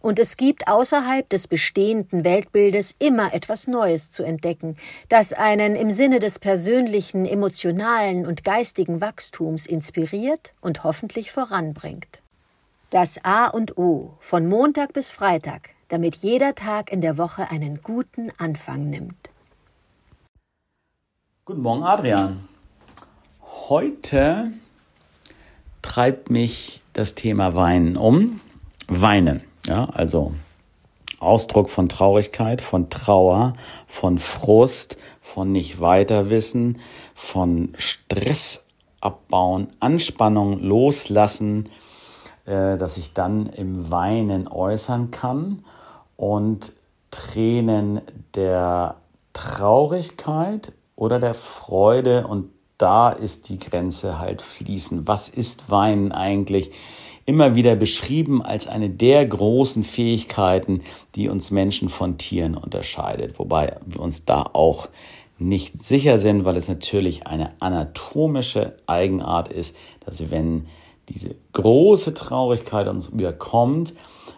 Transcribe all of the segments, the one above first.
und es gibt außerhalb des bestehenden Weltbildes immer etwas Neues zu entdecken, das einen im Sinne des persönlichen, emotionalen und geistigen Wachstums inspiriert und hoffentlich voranbringt. Das A und O von Montag bis Freitag, damit jeder Tag in der Woche einen guten Anfang nimmt. Guten Morgen, Adrian. Heute treibt mich das Thema Weinen um. Weinen, ja, also Ausdruck von Traurigkeit, von Trauer, von Frust, von nicht weiterwissen, von Stress abbauen, Anspannung loslassen, äh, dass ich dann im Weinen äußern kann und Tränen der Traurigkeit oder der Freude und da ist die Grenze halt fließen. Was ist Weinen eigentlich? Immer wieder beschrieben als eine der großen Fähigkeiten, die uns Menschen von Tieren unterscheidet. Wobei wir uns da auch nicht sicher sind, weil es natürlich eine anatomische Eigenart ist, dass wenn diese große Traurigkeit uns überkommt,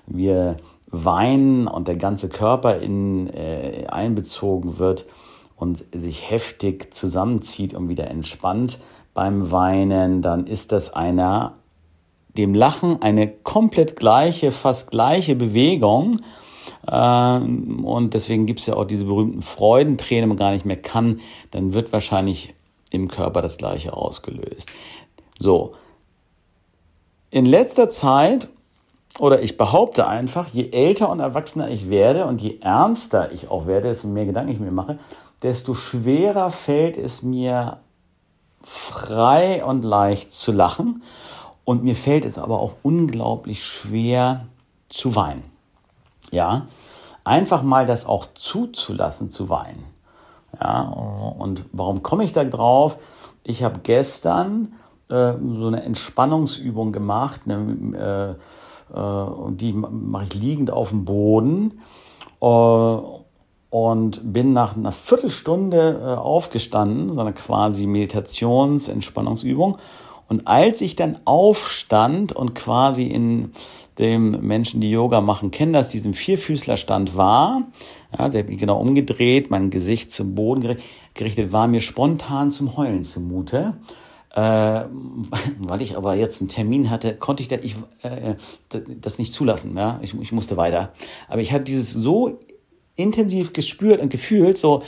wir weinen und der ganze Körper in, äh, einbezogen wird und sich heftig zusammenzieht und wieder entspannt beim Weinen, dann ist das einer dem Lachen eine komplett gleiche, fast gleiche Bewegung. Ähm, und deswegen gibt es ja auch diese berühmten Freudentränen, wenn man gar nicht mehr kann, dann wird wahrscheinlich im Körper das gleiche ausgelöst. So, in letzter Zeit, oder ich behaupte einfach, je älter und erwachsener ich werde und je ernster ich auch werde, desto mehr Gedanken ich mir mache, desto schwerer fällt es mir frei und leicht zu lachen. Und mir fällt es aber auch unglaublich schwer zu weinen. Ja, einfach mal das auch zuzulassen zu weinen. Ja, und warum komme ich da drauf? Ich habe gestern äh, so eine Entspannungsübung gemacht, eine, äh, äh, die mache ich liegend auf dem Boden äh, und bin nach einer Viertelstunde äh, aufgestanden, so eine quasi Meditations-, Entspannungsübung. Und als ich dann aufstand und quasi in dem Menschen, die Yoga machen, kennen das, diesem Vierfüßlerstand war, ja, sie hat mich genau umgedreht, mein Gesicht zum Boden gerichtet, war mir spontan zum Heulen zumute. Äh, weil ich aber jetzt einen Termin hatte, konnte ich das, ich, äh, das nicht zulassen. Ja? Ich, ich musste weiter. Aber ich habe dieses so intensiv gespürt und gefühlt, so,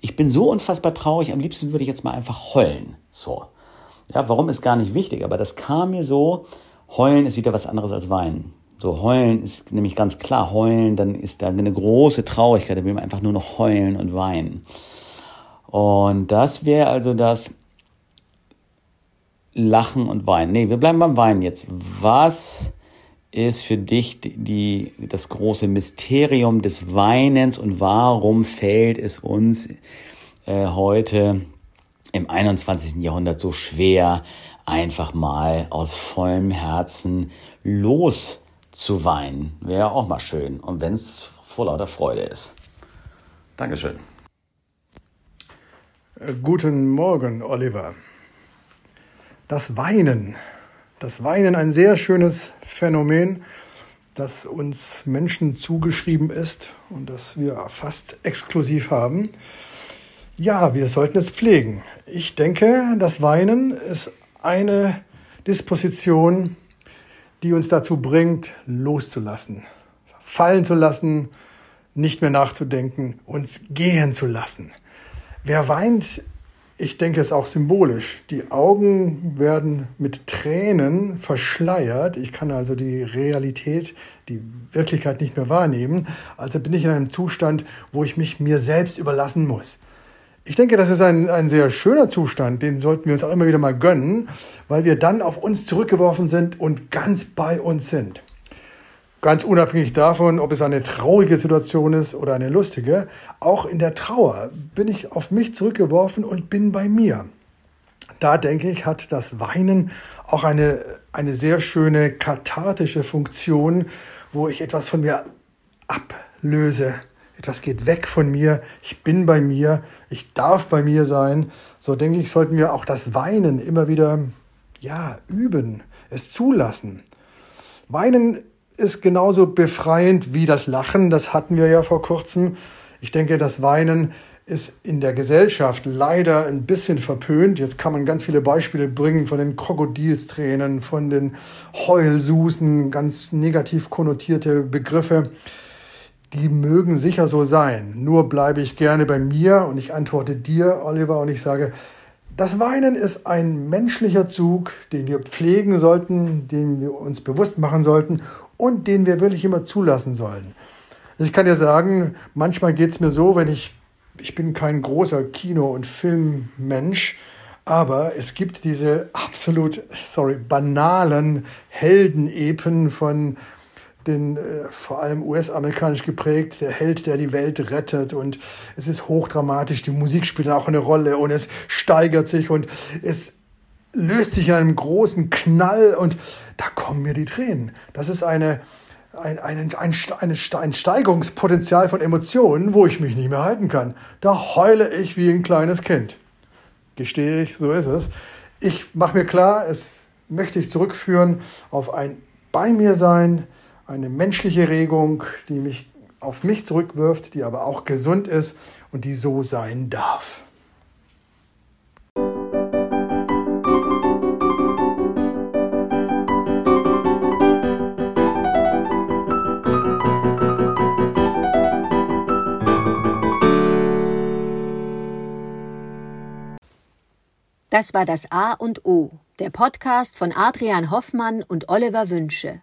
ich bin so unfassbar traurig, am liebsten würde ich jetzt mal einfach heulen. So. Ja, warum ist gar nicht wichtig, aber das kam mir so, heulen ist wieder was anderes als weinen. So, heulen ist nämlich ganz klar, heulen, dann ist da eine große Traurigkeit, da will man einfach nur noch heulen und weinen. Und das wäre also das, Lachen und Weinen. Nee, wir bleiben beim Weinen jetzt. Was ist für dich die, das große Mysterium des Weinens und warum fällt es uns äh, heute im 21. Jahrhundert so schwer, einfach mal aus vollem Herzen loszuweinen? Wäre auch mal schön. Und wenn es vor lauter Freude ist. Dankeschön. Äh, guten Morgen, Oliver. Das Weinen. Das Weinen ein sehr schönes Phänomen, das uns Menschen zugeschrieben ist und das wir fast exklusiv haben. Ja, wir sollten es pflegen. Ich denke, das Weinen ist eine Disposition, die uns dazu bringt, loszulassen, fallen zu lassen, nicht mehr nachzudenken, uns gehen zu lassen. Wer weint, ich denke es ist auch symbolisch. Die Augen werden mit Tränen verschleiert. Ich kann also die Realität, die Wirklichkeit nicht mehr wahrnehmen. Also bin ich in einem Zustand, wo ich mich mir selbst überlassen muss. Ich denke, das ist ein, ein sehr schöner Zustand, den sollten wir uns auch immer wieder mal gönnen, weil wir dann auf uns zurückgeworfen sind und ganz bei uns sind. Ganz unabhängig davon, ob es eine traurige Situation ist oder eine lustige, auch in der Trauer bin ich auf mich zurückgeworfen und bin bei mir. da denke ich, hat das Weinen auch eine, eine sehr schöne kathartische Funktion, wo ich etwas von mir ablöse. Etwas geht weg von mir, ich bin bei mir, ich darf bei mir sein. So denke ich, sollten wir auch das Weinen immer wieder ja, üben, es zulassen. Weinen ist genauso befreiend wie das Lachen, das hatten wir ja vor kurzem. Ich denke, das Weinen ist in der Gesellschaft leider ein bisschen verpönt. Jetzt kann man ganz viele Beispiele bringen von den Krokodilstränen, von den Heulsusen, ganz negativ konnotierte Begriffe. Die mögen sicher so sein. Nur bleibe ich gerne bei mir und ich antworte dir, Oliver, und ich sage, das Weinen ist ein menschlicher Zug, den wir pflegen sollten, den wir uns bewusst machen sollten und den wir wirklich immer zulassen sollen. Ich kann dir sagen, manchmal geht es mir so, wenn ich ich bin kein großer Kino- und Filmmensch, aber es gibt diese absolut, sorry, banalen Heldenepen von den äh, vor allem US-amerikanisch geprägt, der Held, der die Welt rettet und es ist hochdramatisch, die Musik spielt auch eine Rolle und es steigert sich und es löst sich in einem großen Knall und da kommen mir die Tränen. Das ist eine, ein, ein, ein, ein Steigerungspotenzial von Emotionen, wo ich mich nicht mehr halten kann. Da heule ich wie ein kleines Kind. Gestehe ich, so ist es. Ich mache mir klar, es möchte ich zurückführen auf ein Bei mir sein, eine menschliche Regung, die mich auf mich zurückwirft, die aber auch gesund ist und die so sein darf. Das war das A und O, der Podcast von Adrian Hoffmann und Oliver Wünsche.